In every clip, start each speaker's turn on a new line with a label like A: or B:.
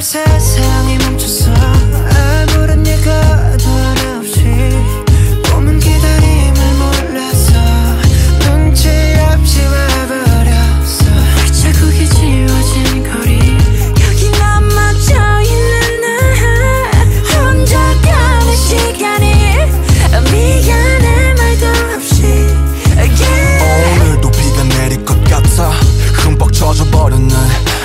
A: obsessed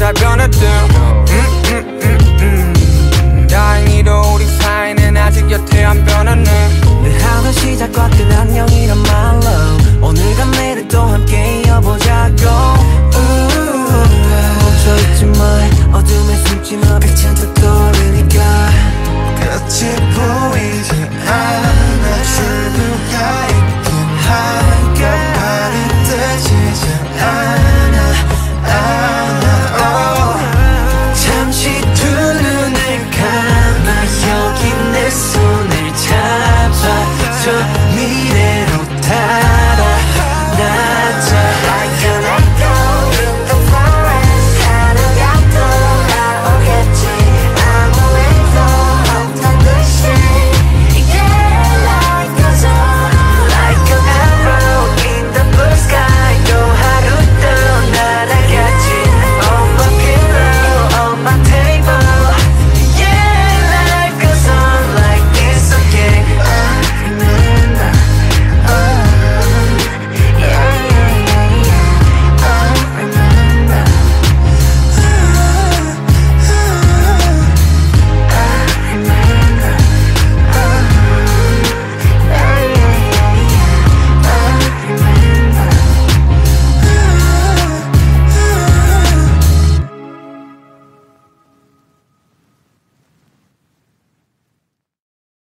A: think I'm gonna do